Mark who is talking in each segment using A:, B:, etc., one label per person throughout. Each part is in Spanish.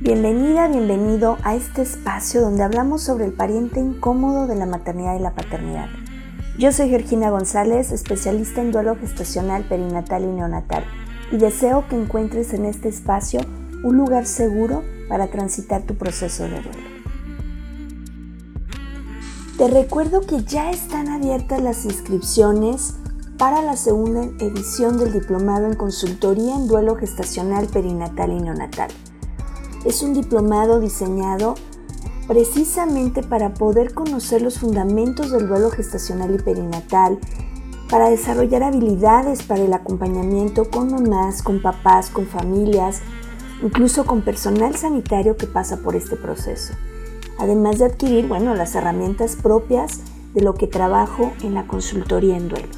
A: Bienvenida, bienvenido a este espacio donde hablamos sobre el pariente incómodo de la maternidad y la paternidad. Yo soy Georgina González, especialista en duelo gestacional, perinatal y neonatal, y deseo que encuentres en este espacio un lugar seguro para transitar tu proceso de duelo. Te recuerdo que ya están abiertas las inscripciones para la segunda edición del Diplomado en Consultoría en Duelo Gestacional, Perinatal y Neonatal. Es un diplomado diseñado precisamente para poder conocer los fundamentos del duelo gestacional y perinatal, para desarrollar habilidades para el acompañamiento con mamás, con papás, con familias, incluso con personal sanitario que pasa por este proceso. Además de adquirir, bueno, las herramientas propias de lo que trabajo en la consultoría en duelo.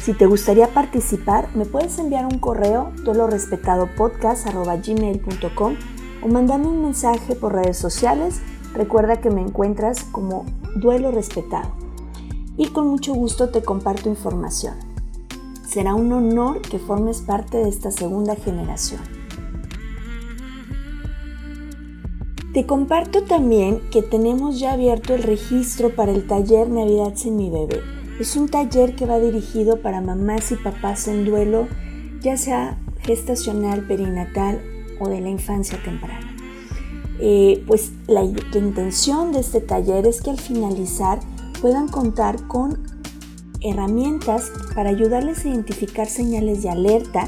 A: Si te gustaría participar, me puedes enviar un correo duelorespetadopodcast.gmail.com o mandarme un mensaje por redes sociales. Recuerda que me encuentras como Duelo Respetado. Y con mucho gusto te comparto información. Será un honor que formes parte de esta segunda generación. Te comparto también que tenemos ya abierto el registro para el taller Navidad sin mi bebé. Es un taller que va dirigido para mamás y papás en duelo, ya sea gestacional, perinatal o de la infancia temprana. Eh, pues la, intención de este taller es que al finalizar puedan contar con herramientas para ayudarles a identificar señales de alerta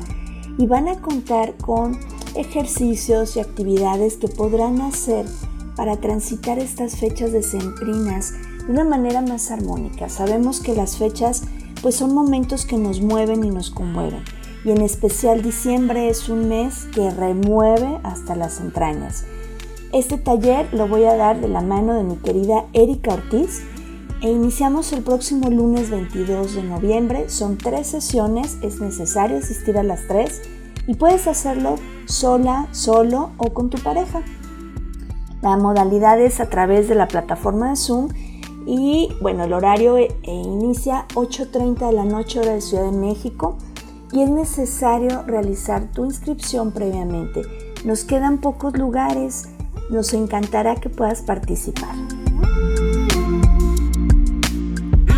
A: y van a contar con ejercicios y actividades que podrán hacer para transitar estas fechas decembrinas de una manera más armónica. Sabemos que las fechas pues son momentos que nos mueven y nos conmueven y en especial diciembre es un mes que remueve hasta las entrañas. Este taller lo voy a dar de la mano de mi querida Erika Ortiz e iniciamos el próximo lunes 22 de noviembre. Son tres sesiones, es necesario asistir a las tres y puedes hacerlo sola, solo o con tu pareja. La modalidad es a través de la plataforma de Zoom y bueno, el horario eh, inicia 8.30 de la noche hora de Ciudad de México y es necesario realizar tu inscripción previamente. Nos quedan pocos lugares, nos encantará que puedas participar.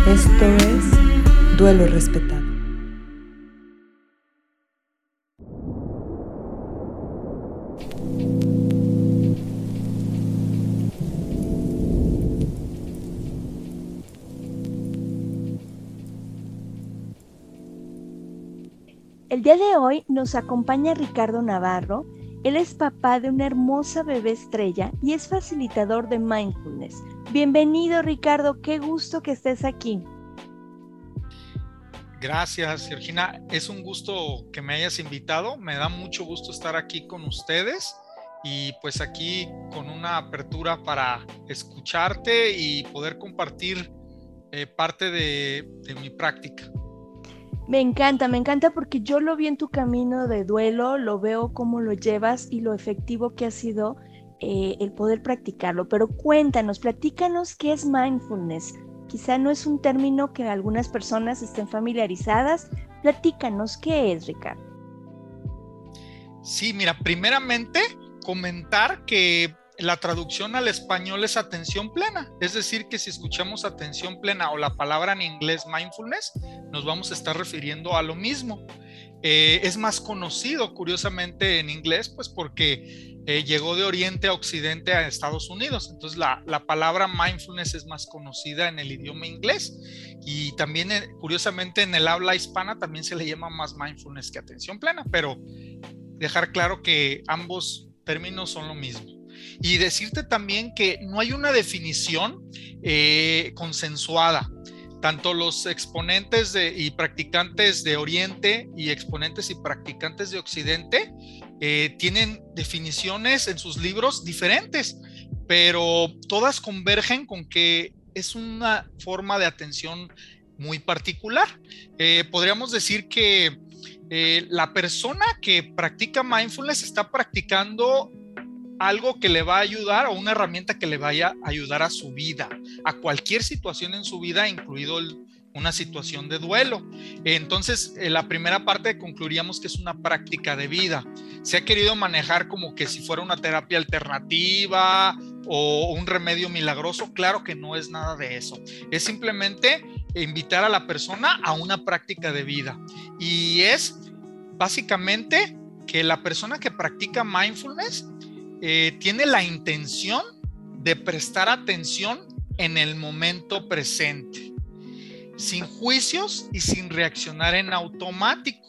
B: Esto es Duelo Respetado.
A: El día de hoy nos acompaña Ricardo Navarro. Él es papá de una hermosa bebé estrella y es facilitador de mindfulness. Bienvenido Ricardo, qué gusto que estés aquí.
C: Gracias, Georgina. Es un gusto que me hayas invitado. Me da mucho gusto estar aquí con ustedes y pues aquí con una apertura para escucharte y poder compartir eh, parte de mi práctica.
A: Me encanta, me encanta porque yo lo vi en tu camino de duelo, lo veo cómo lo llevas y lo efectivo que ha sido eh, el poder practicarlo. Pero cuéntanos, platícanos qué es mindfulness. Quizá no es un término que algunas personas estén familiarizadas. Platícanos qué es, Ricardo.
C: Sí, mira, primeramente comentar que la traducción al español es atención plena. Es decir, que si escuchamos atención plena o la palabra en inglés mindfulness, nos vamos a estar refiriendo a lo mismo. Eh, es más conocido, curiosamente, en inglés, pues porque eh, llegó de Oriente a Occidente a Estados Unidos. Entonces, la, palabra mindfulness es más conocida en el idioma inglés y también, eh, curiosamente, en el habla hispana también se le llama más mindfulness que atención plena, pero dejar claro que ambos términos son lo mismo. Y decirte también que no hay una definición eh, consensuada. Tanto los exponentes y practicantes de Oriente y exponentes y practicantes de Occidente eh, tienen definiciones en sus libros diferentes, pero todas convergen con que es una forma de atención muy particular. Eh, podríamos decir que la persona que practica mindfulness está practicando algo que le va a ayudar o una herramienta que le vaya a ayudar a su vida, a cualquier situación en su vida, incluido una situación de duelo. Entonces, en la primera parte concluiríamos que es una práctica de vida. Se ha querido manejar como que si fuera una terapia alternativa o un remedio milagroso. Claro que no es nada de eso. Es simplemente invitar a la persona a una práctica de vida. Y es básicamente que la persona que practica mindfulness eh, tiene la intención de prestar atención en el momento presente, sin juicios y sin reaccionar en automático.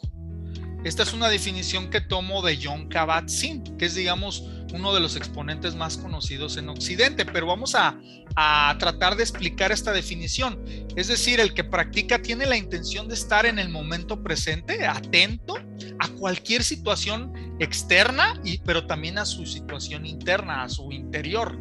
C: Esta es una definición que tomo de John Kabat-Zinn, que es, digamos, uno de los exponentes más conocidos en Occidente, pero vamos a, a, tratar de explicar esta definición. Es decir, el que practica tiene la intención de estar en el momento presente, atento a cualquier situación externa, y, pero también a su situación interna, a su interior.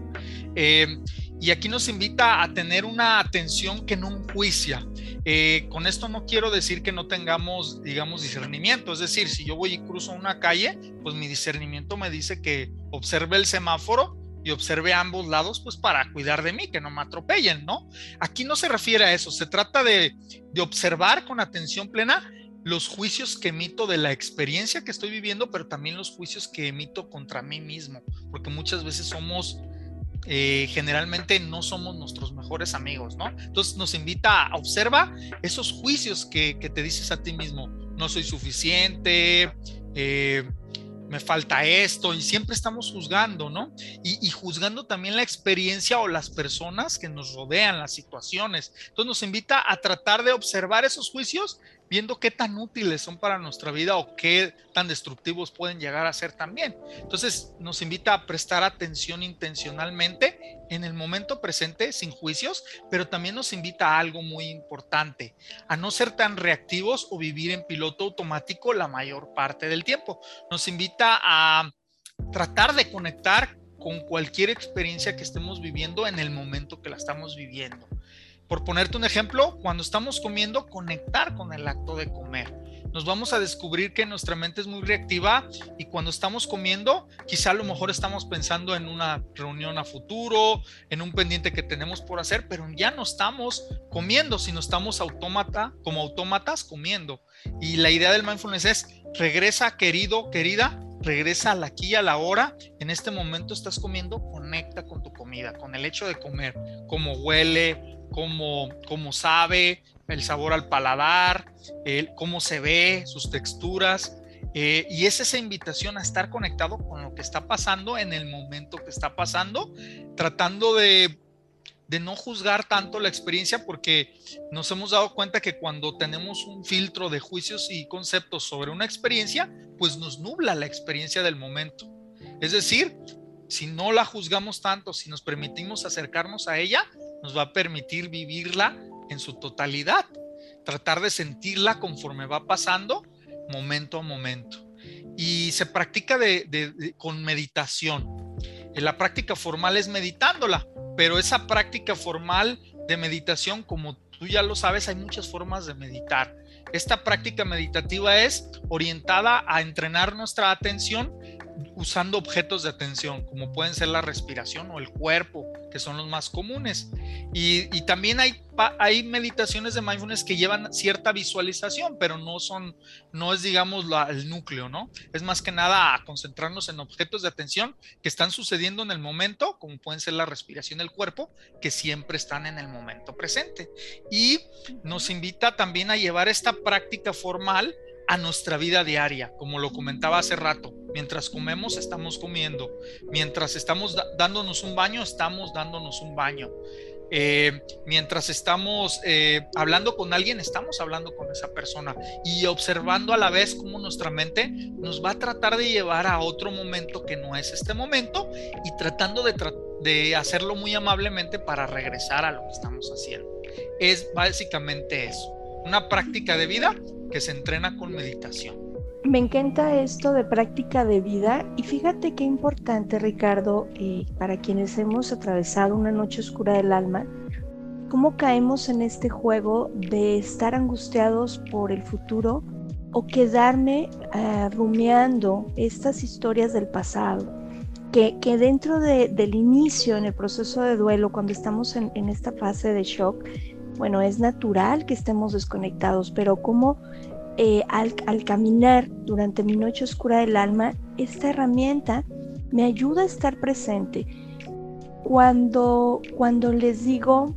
C: Eh, y aquí nos invita a tener una atención que no enjuicia. Eh, con esto no quiero decir que no tengamos, digamos, discernimiento. Es decir, si yo voy y cruzo una calle, pues mi discernimiento me dice que observe el semáforo y observe ambos lados, pues para cuidar de mí, que no me atropellen, ¿no? Aquí no se refiere a eso, se trata de, de observar con atención plena los juicios que emito de la experiencia que estoy viviendo, pero también los juicios que emito contra mí mismo, porque muchas veces somos, eh, generalmente no somos nuestros mejores amigos, ¿no? Entonces nos invita a observa esos juicios que, te dices a ti mismo, no soy suficiente, eh, me falta esto, y siempre estamos juzgando, ¿no? Y, y, juzgando también la experiencia o las personas que nos rodean, las situaciones. Entonces nos invita a tratar de observar esos juicios viendo qué tan útiles son para nuestra vida o qué tan destructivos pueden llegar a ser también. Entonces nos invita a prestar atención intencionalmente en el momento presente sin juicios, pero también nos invita a algo muy importante, a no ser tan reactivos o vivir en piloto automático la mayor parte del tiempo. Nos invita a tratar de conectar con cualquier experiencia que estemos viviendo en el momento que la estamos viviendo. Por ponerte un ejemplo, cuando estamos comiendo, conectar con el acto de comer. Nos vamos a descubrir que nuestra mente es muy reactiva y cuando estamos comiendo, quizá a lo mejor estamos pensando en una reunión a futuro, en un pendiente que tenemos por hacer, pero ya no estamos comiendo, sino estamos autómata, como autómatas comiendo. Y la idea del mindfulness es, regresa querido, querida, regresa al aquí a la hora. En este momento estás comiendo, conecta con tu comida, con el hecho de comer, cómo huele, cómo, sabe, el sabor al paladar, el, cómo se ve, sus texturas. Eh, y es esa invitación a estar conectado con lo que está pasando en el momento que está pasando, tratando de, de no juzgar tanto la experiencia porque nos hemos dado cuenta que cuando tenemos un filtro de juicios y conceptos sobre una experiencia, pues nos nubla la experiencia del momento. Es decir, si no la juzgamos tanto, si nos permitimos acercarnos a ella, nos va a permitir vivirla en su totalidad, tratar de sentirla conforme va pasando momento a momento. Y se practica con meditación. La práctica formal es meditándola, pero esa práctica formal de meditación, como tú ya lo sabes, hay muchas formas de meditar. Esta práctica meditativa es orientada a entrenar nuestra atención usando objetos de atención, como pueden ser la respiración o el cuerpo, que son los más comunes. Y, también hay, hay meditaciones de mindfulness que llevan cierta visualización, pero no son, no es, digamos, el núcleo, ¿no? Es más que nada a concentrarnos en objetos de atención que están sucediendo en el momento, como pueden ser la respiración del cuerpo, que siempre están en el momento presente. Y nos invita también a llevar esta práctica formal a nuestra vida diaria, como lo comentaba hace rato. Mientras comemos, estamos comiendo. Mientras estamos dándonos un baño, estamos dándonos un baño. Eh, mientras estamos eh, hablando con alguien, estamos hablando con esa persona y observando a la vez cómo nuestra mente nos va a tratar de llevar a otro momento que no es este momento y tratando de, de hacerlo muy amablemente para regresar a lo que estamos haciendo. Es básicamente eso, una práctica de vida que se entrena con meditación.
D: Me encanta esto de práctica de vida y fíjate qué importante, Ricardo, eh, para quienes hemos atravesado una noche oscura del alma, cómo caemos en este juego de estar angustiados por el futuro o quedarme uh, rumiando estas historias del pasado. Que, dentro de, del inicio, en el proceso de duelo, cuando estamos en, en esta fase de shock, bueno, es natural que estemos desconectados, pero como eh, al, caminar durante mi noche oscura del alma, esta herramienta me ayuda a estar presente. Cuando, cuando les digo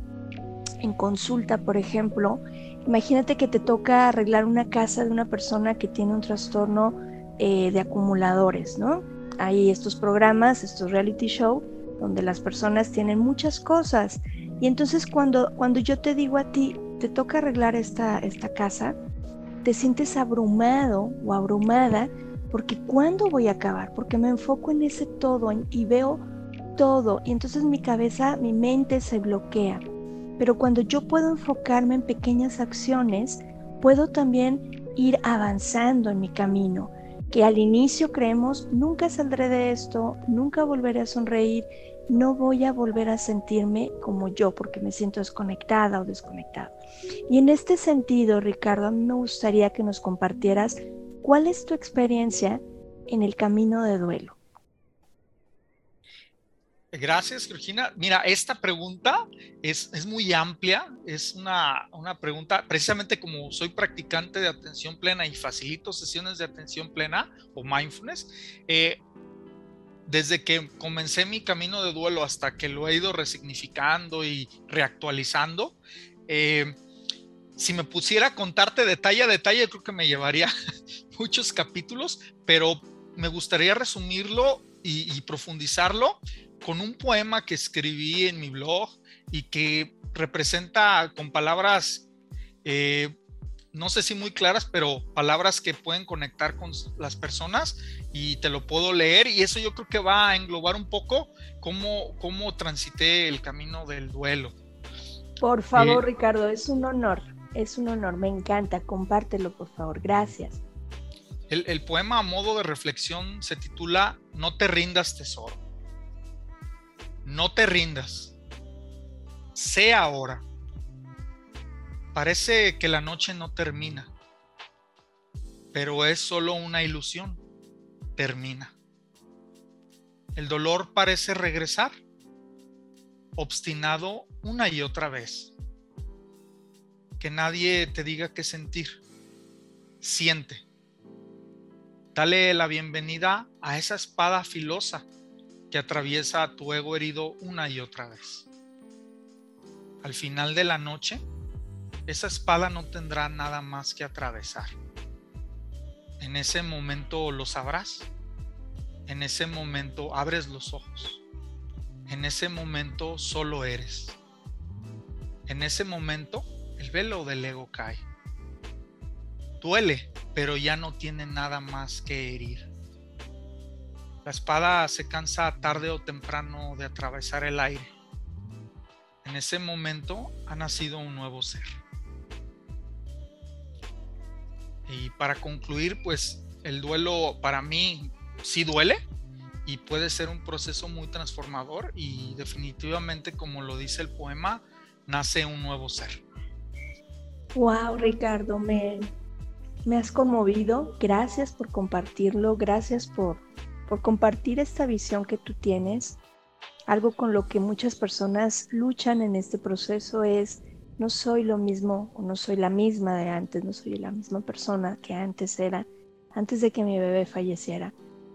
D: en consulta, por ejemplo, imagínate que te toca arreglar una casa de una persona que tiene un trastorno eh, de acumuladores, ¿no? Hay estos programas, estos reality show, donde las personas tienen muchas cosas. Y entonces cuando, cuando yo te digo a ti, te toca arreglar esta, esta casa, te sientes abrumado o abrumada porque ¿cuándo voy a acabar? Porque me enfoco en ese todo y veo todo y entonces mi cabeza, mi mente se bloquea. Pero cuando yo puedo enfocarme en pequeñas acciones, puedo también ir avanzando en mi camino, que al inicio creemos, nunca saldré de esto, nunca volveré a sonreír, no voy a volver a sentirme como yo porque me siento desconectada o desconectado. Y en este sentido, Ricardo, a mí me gustaría que nos compartieras cuál es tu experiencia en el camino de duelo.
C: Gracias, Georgina. Mira, esta pregunta es, es muy amplia, es una, una, pregunta, precisamente como soy practicante de atención plena y facilito sesiones de atención plena o mindfulness, eh, desde que comencé mi camino de duelo hasta que lo he ido resignificando y reactualizando, eh, si me pusiera a contarte detalle a detalle, creo que me llevaría muchos capítulos, pero me gustaría resumirlo y profundizarlo con un poema que escribí en mi blog y que representa con palabras, eh, no sé si muy claras, pero palabras que pueden conectar con las personas y te lo puedo leer y eso yo creo que va a englobar un poco cómo, cómo transité el camino del duelo.
D: Por favor, eh, Ricardo, es un honor, es un honor, me encanta, compártelo por favor, gracias.
C: El, el poema a modo de reflexión se titula No te rindas tesoro. No te rindas. Sé ahora. Parece que la noche no termina, pero es solo una ilusión. Termina. El dolor parece regresar, obstinado una y otra vez. Que nadie te diga qué sentir. Siente. Dale la bienvenida a esa espada filosa que atraviesa tu ego herido una y otra vez. Al final de la noche, esa espada no tendrá nada más que atravesar. En ese momento lo sabrás. En ese momento abres los ojos. En ese momento solo eres. En ese momento el velo del ego cae. Duele, pero ya no tiene nada más que herir. La espada se cansa tarde o temprano de atravesar el aire. En ese momento ha nacido un nuevo ser. Y para concluir, pues el duelo para mí sí duele y puede ser un proceso muy transformador y definitivamente, como lo dice el poema, nace un nuevo ser.
D: Wow, Ricardo, me, me has conmovido. Gracias por compartirlo, gracias por por compartir esta visión que tú tienes. Algo con lo que muchas personas luchan en este proceso es no soy lo mismo o no soy la misma de antes, no soy la misma persona que antes era, antes de que mi bebé falleciera.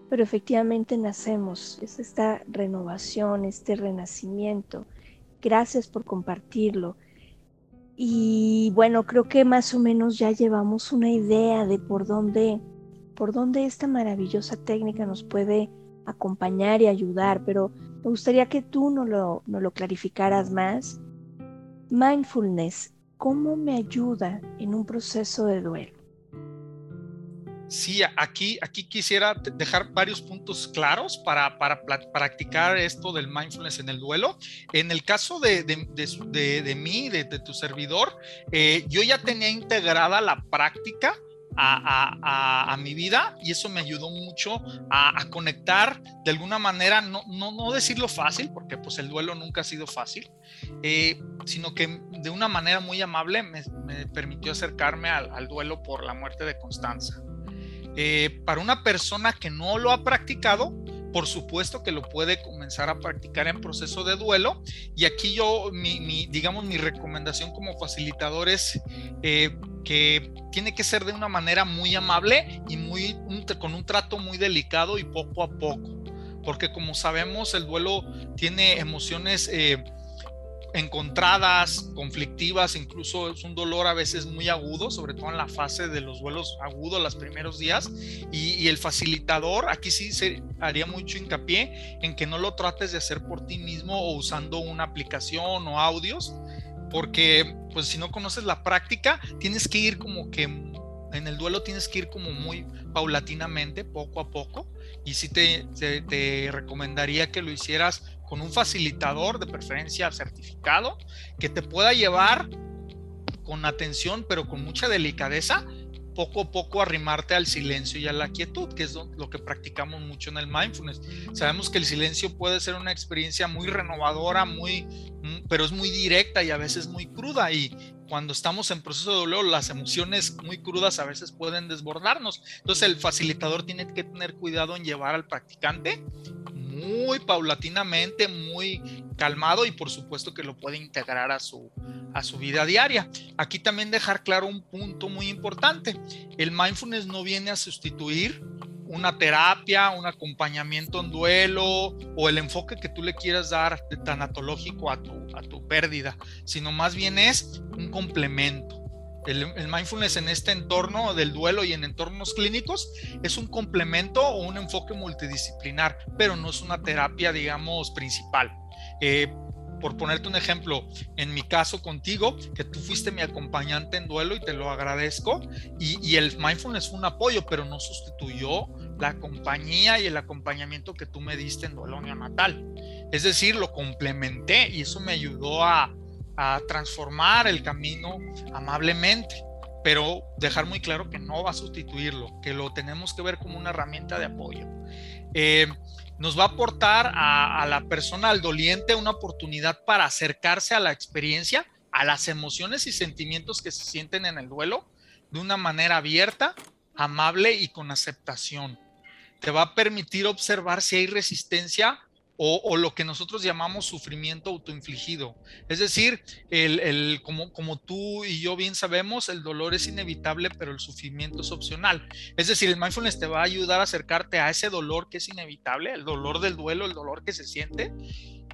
D: Pero efectivamente nacemos, es esta renovación, este renacimiento. Gracias por compartirlo. Y bueno, creo que más o menos ya llevamos una idea de por dónde por dónde esta maravillosa técnica nos puede acompañar y ayudar, pero me gustaría que tú nos lo, lo clarificaras más. Mindfulness, ¿cómo me ayuda en un proceso de duelo?
C: Sí, aquí, aquí quisiera dejar varios puntos claros para, para, practicar esto del mindfulness en el duelo. En el caso de, de, de, mí, de, tu servidor, eh, yo ya tenía integrada la práctica a, mi vida y eso me ayudó mucho a, conectar de alguna manera, no, no, no, decirlo fácil, porque pues el duelo nunca ha sido fácil, eh, sino que de una manera muy amable me, permitió acercarme al, duelo por la muerte de Constanza. Eh, para una persona que no lo ha practicado, por supuesto que lo puede comenzar a practicar en proceso de duelo. Y aquí yo, digamos, mi recomendación como facilitador es eh, que tiene que ser de una manera muy amable y muy, con un trato muy delicado y poco a poco. Porque como sabemos, el duelo tiene emociones... Eh, encontradas, conflictivas, incluso es un dolor a veces muy agudo, sobre todo en la fase de los vuelos agudos, los primeros días, y, el facilitador, aquí sí se haría mucho hincapié en que no lo trates de hacer por ti mismo o usando una aplicación o audios, porque pues si no conoces la práctica, tienes que ir como que en el duelo tienes que ir como muy paulatinamente, poco a poco, y sí te, te recomendaría que lo hicieras con un facilitador de preferencia certificado que te pueda llevar con atención pero con mucha delicadeza poco a poco arrimarte al silencio y a la quietud, que es lo que practicamos mucho en el mindfulness. Sabemos que el silencio puede ser una experiencia muy renovadora, muy, mm, pero es muy directa y a veces muy cruda. Y cuando estamos en proceso de dolor, las emociones muy crudas a veces pueden desbordarnos. Entonces el facilitador tiene que tener cuidado en llevar al practicante muy paulatinamente, muy calmado y por supuesto que lo puede integrar a su, a su vida diaria. Aquí también dejar claro un punto muy importante. El mindfulness no viene a sustituir una terapia, un acompañamiento en duelo o el enfoque que tú le quieras dar de tanatológico a tu, a tu pérdida, sino más bien es un complemento. El, mindfulness en este entorno del duelo y en entornos clínicos es un complemento o un enfoque multidisciplinar, pero no es una terapia, digamos, principal. Eh, por ponerte un ejemplo, en mi caso contigo, que tú fuiste mi acompañante en duelo y te lo agradezco, y, el mindfulness fue un apoyo, pero no sustituyó la compañía y el acompañamiento que tú me diste en duelo neonatal. Es decir, lo complementé y eso me ayudó a, a transformar el camino amablemente, pero dejar muy claro que no va a sustituirlo, que lo tenemos que ver como una herramienta de apoyo. Eh, nos va a aportar a, la persona, al doliente, una oportunidad para acercarse a la experiencia, a las emociones y sentimientos que se sienten en el duelo de una manera abierta, amable y con aceptación. Te va a permitir observar si hay resistencia o, lo que nosotros llamamos sufrimiento autoinfligido. Es decir, el, como, como tú y yo bien sabemos, el dolor es inevitable, pero el sufrimiento es opcional. Es decir, el mindfulness te va a ayudar a acercarte a ese dolor que es inevitable, el dolor del duelo, el dolor que se siente,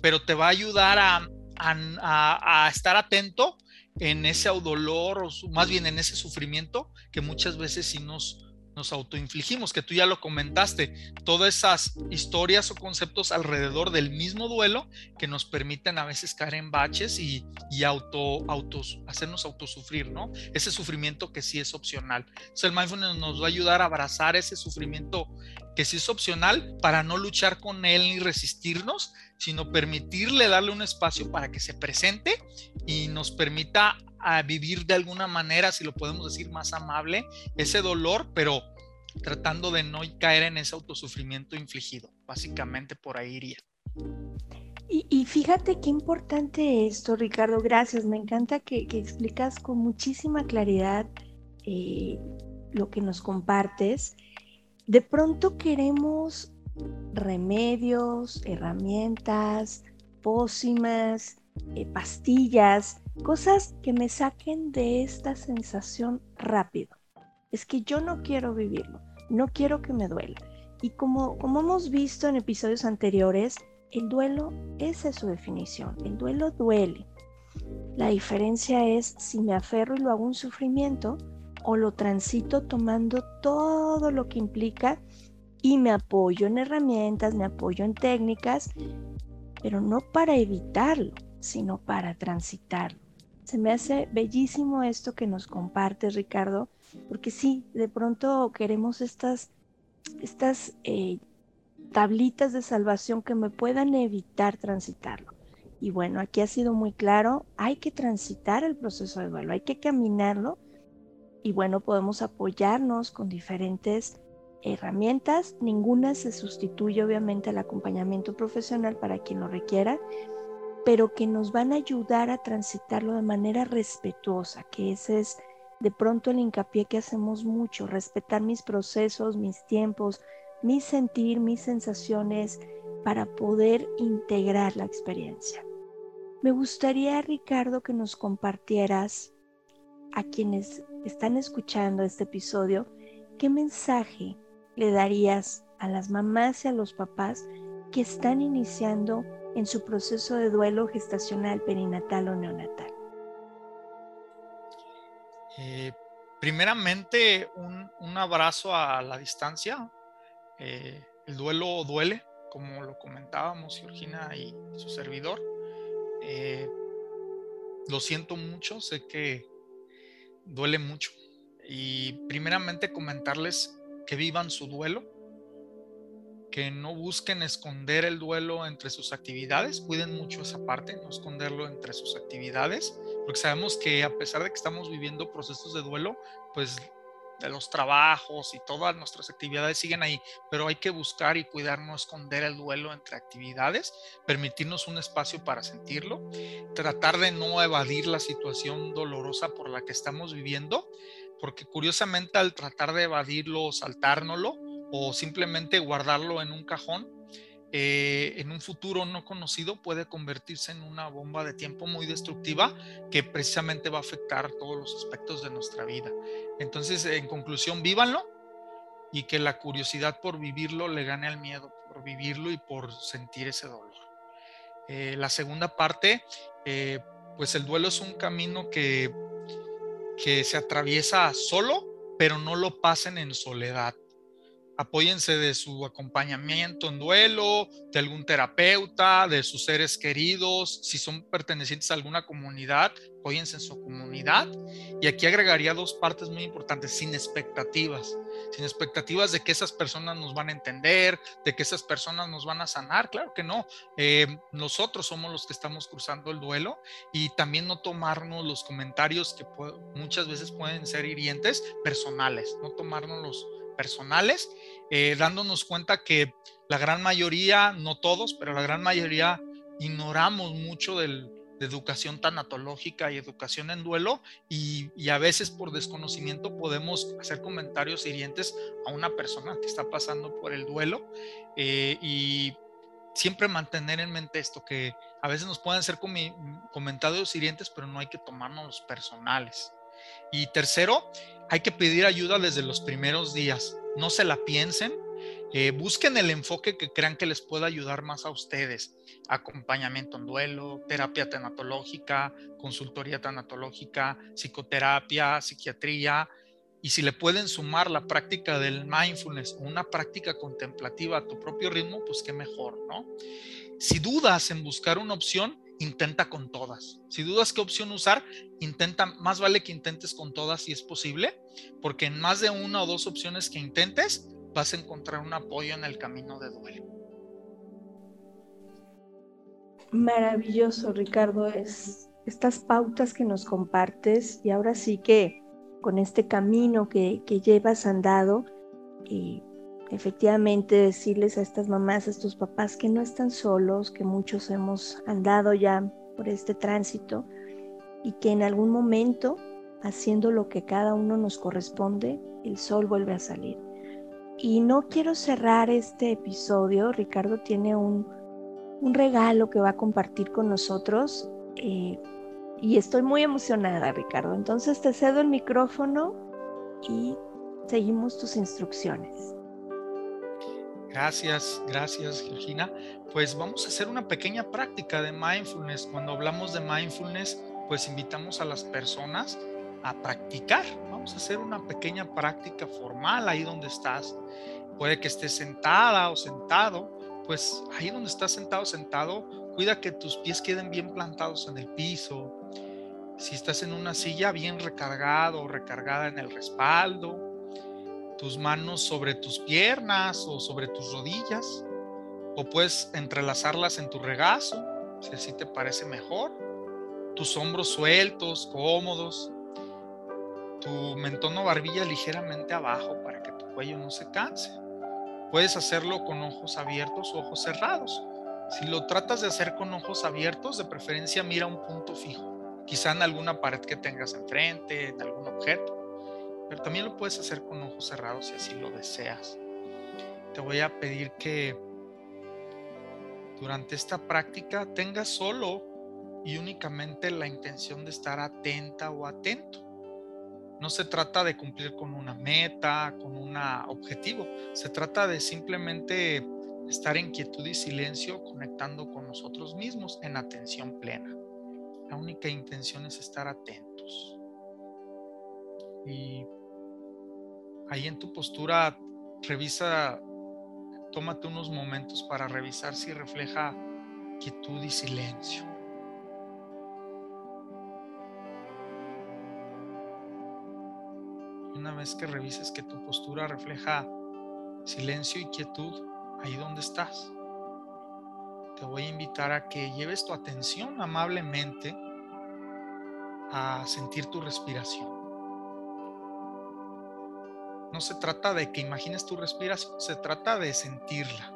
C: pero te va a ayudar a, a, estar atento en ese dolor, o más bien en ese sufrimiento que muchas veces sí nos, nos autoinfligimos, que tú ya lo comentaste, todas esas historias o conceptos alrededor del mismo duelo que nos permiten a veces caer en baches y, auto, autos, hacernos autosufrir, ¿no? Ese sufrimiento que sí es opcional. Entonces el mindfulness nos va a ayudar a abrazar ese sufrimiento que sí es opcional para no luchar con él ni resistirnos, sino permitirle darle un espacio para que se presente y nos permita a vivir de alguna manera, si lo podemos decir más amable, ese dolor, pero tratando de no caer en ese autosufrimiento infligido. Básicamente por ahí iría.
D: Y, fíjate qué importante esto, Ricardo. Gracias. Me encanta que, explicas con muchísima claridad eh, lo que nos compartes. De pronto queremos remedios, herramientas, pócimas, eh, pastillas Cosas que me saquen de esta sensación rápido. Es que yo no quiero vivirlo, no quiero que me duela. Y como, como hemos visto en episodios anteriores, el duelo, esa es su definición, el duelo duele. La diferencia es si me aferro y lo hago un sufrimiento o lo transito tomando todo lo que implica y me apoyo en herramientas, me apoyo en técnicas, pero no para evitarlo, sino para transitarlo. Se me hace bellísimo esto que nos compartes, Ricardo, porque sí, de pronto queremos estas, estas eh, tablitas de salvación que me puedan evitar transitarlo. Y bueno, aquí ha sido muy claro, hay que transitar el proceso de duelo, hay que caminarlo y bueno, podemos apoyarnos con diferentes herramientas. Ninguna se sustituye obviamente al acompañamiento profesional para quien lo requiera, pero que nos van a ayudar a transitarlo de manera respetuosa, que ese es de pronto el hincapié que hacemos mucho, respetar mis procesos, mis tiempos, mi sentir, mis sensaciones, para poder integrar la experiencia. Me gustaría, Ricardo, que nos compartieras a quienes están escuchando este episodio, ¿qué mensaje le darías a las mamás y a los papás que están iniciando en su proceso de duelo gestacional, perinatal o neonatal?
C: Eh, primeramente, un, abrazo a la distancia. Eh, el duelo duele, como lo comentábamos Georgina y su servidor. Eh, lo siento mucho, sé que duele mucho. Y primeramente comentarles que vivan su duelo, que no busquen esconder el duelo entre sus actividades, cuiden mucho esa parte, no esconderlo entre sus actividades, porque sabemos que a pesar de que estamos viviendo procesos de duelo, pues de los trabajos y todas nuestras actividades siguen ahí, pero hay que buscar y cuidar no esconder el duelo entre actividades, permitirnos un espacio para sentirlo, tratar de no evadir la situación dolorosa por la que estamos viviendo, porque curiosamente al tratar de evadirlo o saltárnoslo o simplemente guardarlo en un cajón, eh, en un futuro no conocido puede convertirse en una bomba de tiempo muy destructiva que precisamente va a afectar todos los aspectos de nuestra vida. Entonces, en conclusión, vívanlo y que la curiosidad por vivirlo le gane al miedo, por vivirlo y por sentir ese dolor. Eh, la segunda parte, eh, pues el duelo es un camino que, que se atraviesa solo, pero no lo pasen en soledad apóyense de su acompañamiento en duelo, de algún terapeuta, de sus seres queridos, si son pertenecientes a alguna comunidad, apóyense en su comunidad. Y aquí agregaría dos partes muy importantes, sin expectativas, sin expectativas de que esas personas nos van a entender, de que esas personas nos van a sanar, claro que no, eh, nosotros somos los que estamos cruzando el duelo y también no tomarnos los comentarios que muchas veces pueden ser hirientes personales, no tomarnos los personales, eh, dándonos cuenta que la gran mayoría, no todos, pero la gran mayoría ignoramos mucho de educación tanatológica y educación en duelo y, a veces por desconocimiento podemos hacer comentarios hirientes a una persona que está pasando por el duelo eh, y siempre mantener en mente esto, que a veces nos pueden hacer comentarios hirientes, pero no hay que tomarnos los personales. Y tercero, hay que pedir ayuda desde los primeros días. No se la piensen. Eh, busquen el enfoque que crean que les pueda ayudar más a ustedes. Acompañamiento en duelo, terapia tanatológica, consultoría tanatológica, psicoterapia, psiquiatría. Y si le pueden sumar la práctica del mindfulness o una práctica contemplativa a tu propio ritmo, pues qué mejor, ¿no? Si dudas en buscar una opción, intenta con todas. Si dudas qué opción usar, intenta, más vale que intentes con todas si es posible, porque en más de una o dos opciones que intentes, vas a encontrar un apoyo en el camino de duelo.
D: Maravilloso, Ricardo, es estas pautas que nos compartes y ahora sí que con este camino que, que llevas andado, y efectivamente decirles a estas mamás, a estos papás que no están solos, que muchos hemos andado ya por este tránsito y que en algún momento, haciendo lo que cada uno nos corresponde, el sol vuelve a salir. Y no quiero cerrar este episodio, Ricardo tiene un, regalo que va a compartir con nosotros eh, y estoy muy emocionada, Ricardo. Entonces te cedo el micrófono y seguimos tus instrucciones.
C: Gracias, gracias Georgina. Pues vamos a hacer una pequeña práctica de mindfulness. Cuando hablamos de mindfulness, pues invitamos a las personas a practicar. Vamos a hacer una pequeña práctica formal ahí donde estás. Puede que estés sentada o sentado. Pues ahí donde estás sentado sentado, cuida que tus pies queden bien plantados en el piso. Si estás en una silla, bien recargado o recargada en el respaldo tus manos sobre tus piernas o sobre tus rodillas, o puedes entrelazarlas en tu regazo, si así te parece mejor, tus hombros sueltos, cómodos, tu mentón o barbilla ligeramente abajo para que tu cuello no se canse. Puedes hacerlo con ojos abiertos o ojos cerrados. Si lo tratas de hacer con ojos abiertos, de preferencia mira un punto fijo, quizá en alguna pared que tengas enfrente, en algún objeto pero también lo puedes hacer con ojos cerrados si así lo deseas. te voy a pedir que durante esta práctica tengas solo y únicamente la intención de estar atenta o atento. No se trata de cumplir con una meta, con un objetivo. Se trata de simplemente estar en quietud y silencio conectando con nosotros mismos en atención plena. La única intención es estar atentos. Y ahí en tu postura revisa, tómate unos momentos para revisar si refleja quietud y silencio. una vez que revises que tu postura refleja silencio y quietud, ahí donde estás, te voy a invitar a que lleves tu atención amablemente a sentir tu respiración. No se trata de que imagines tu respiración, se trata de sentirla.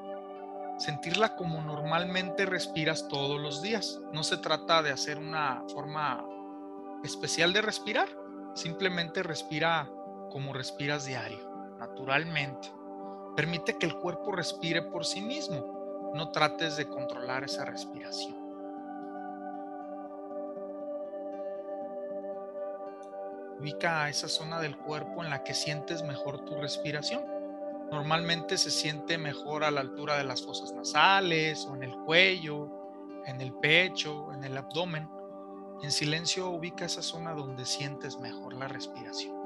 C: Sentirla como normalmente respiras todos los días. No se trata de hacer una forma especial de respirar. Simplemente respira como respiras diario, naturalmente. Permite que el cuerpo respire por sí mismo. No trates de controlar esa respiración. Ubica esa zona del cuerpo en la que sientes mejor tu respiración. Normalmente se siente mejor a la altura de las fosas nasales o en el cuello, en el pecho, en el abdomen. En silencio ubica esa zona donde sientes mejor la respiración.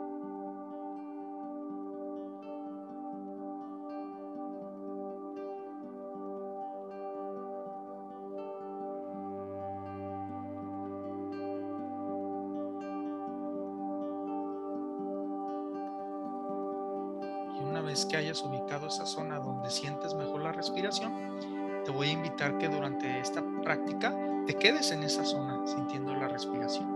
C: Hayas ubicado esa zona donde sientes mejor la respiración, te voy a invitar que durante esta práctica te quedes en esa zona sintiendo la respiración.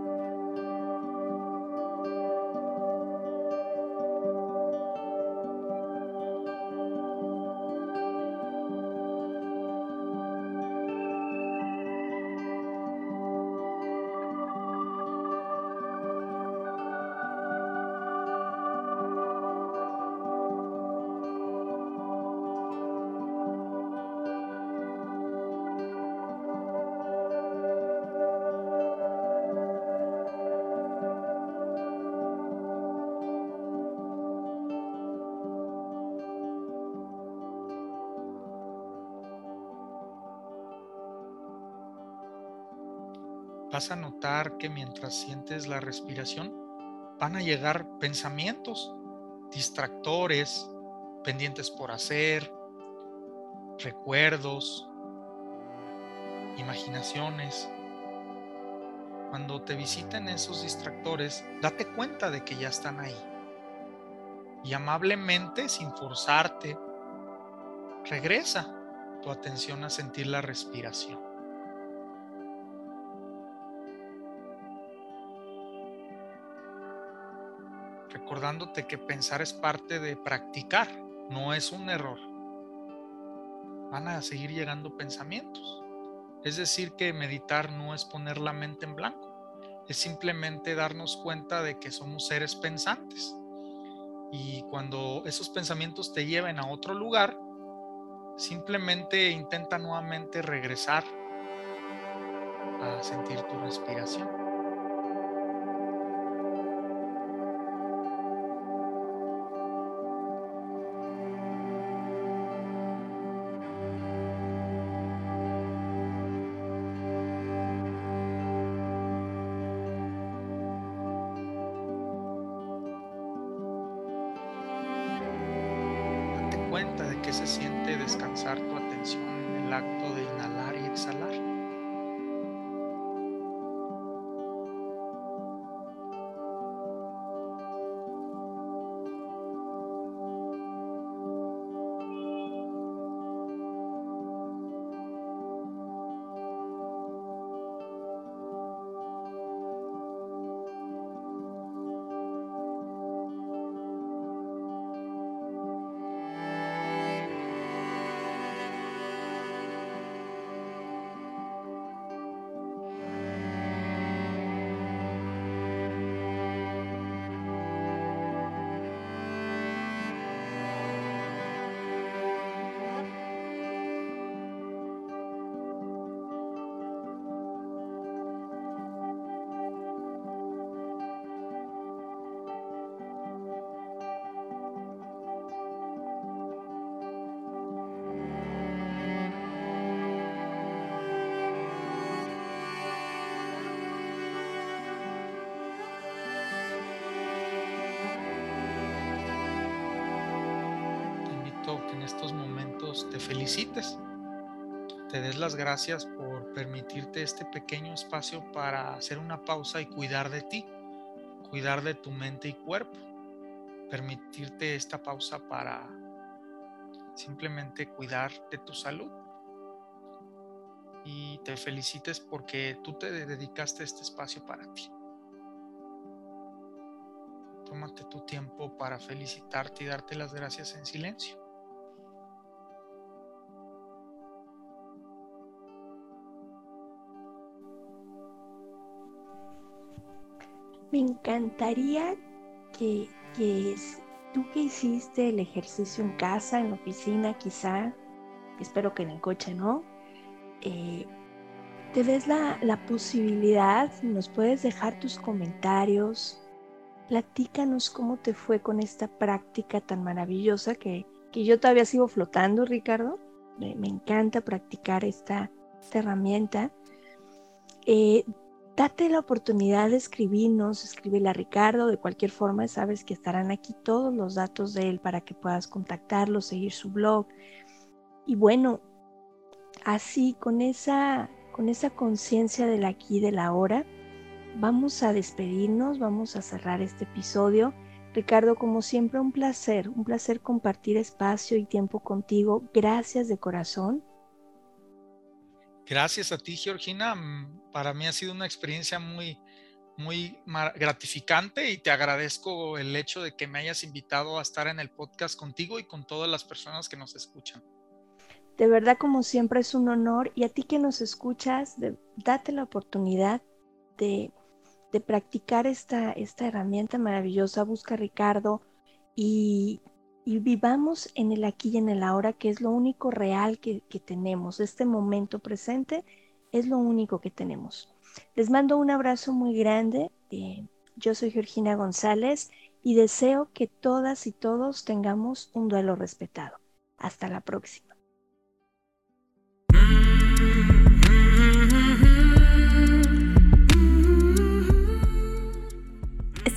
C: Vas a notar que mientras sientes la respiración, van a llegar pensamientos, distractores, pendientes por hacer, recuerdos, imaginaciones. Cuando te visiten esos distractores, date cuenta de que ya están ahí. Y amablemente, sin forzarte, regresa tu atención a sentir la respiración. Recordándote que pensar es parte de practicar, no es un error. Van a seguir llegando pensamientos. Es decir, que meditar no es poner la mente en blanco, es simplemente darnos cuenta de que somos seres pensantes. Y cuando esos pensamientos te lleven a otro lugar, simplemente intenta nuevamente regresar a sentir tu respiración. De que se siente descansar tu atención en el acto de estos momentos te felicites, te des las gracias por permitirte este pequeño espacio para hacer una pausa y cuidar de ti, cuidar de tu mente y cuerpo, permitirte esta pausa para simplemente cuidar de tu salud y te felicites porque tú te dedicaste este espacio para ti. Tómate tu tiempo para felicitarte y darte las gracias en silencio.
D: Me encantaría que, que tú que hiciste el ejercicio en casa, en la oficina quizá, espero que en el coche no, eh, te des la, la posibilidad, nos puedes dejar tus comentarios, platícanos cómo te fue con esta práctica tan maravillosa que, que yo todavía sigo flotando, Ricardo. Me, encanta practicar esta, esta herramienta. Eh, date la oportunidad de escribirnos, escríbele a Ricardo, de cualquier forma sabes que estarán aquí todos los datos de él para que puedas contactarlo, seguir su blog. Y bueno, así con esa con esa conciencia del aquí y del ahora, vamos a despedirnos, vamos a cerrar este episodio. Ricardo, como siempre, un placer, un placer compartir espacio y tiempo contigo. Gracias de corazón.
C: Gracias a ti, Georgina. Mm, para mí ha sido una experiencia muy, muy gratificante y te agradezco el hecho de que me hayas invitado a estar en el podcast contigo y con todas las personas que nos escuchan.
D: De verdad, como siempre, es un honor y a ti que nos escuchas, date la oportunidad de, practicar esta, esta herramienta maravillosa. Busca a Ricardo y y vivamos en el aquí y en el ahora, que es lo único real que, tenemos. Este momento presente es lo único que tenemos. Les mando un abrazo muy grande. Eh, yo soy Georgina González y deseo que todas y todos tengamos un duelo respetado. Hasta la próxima.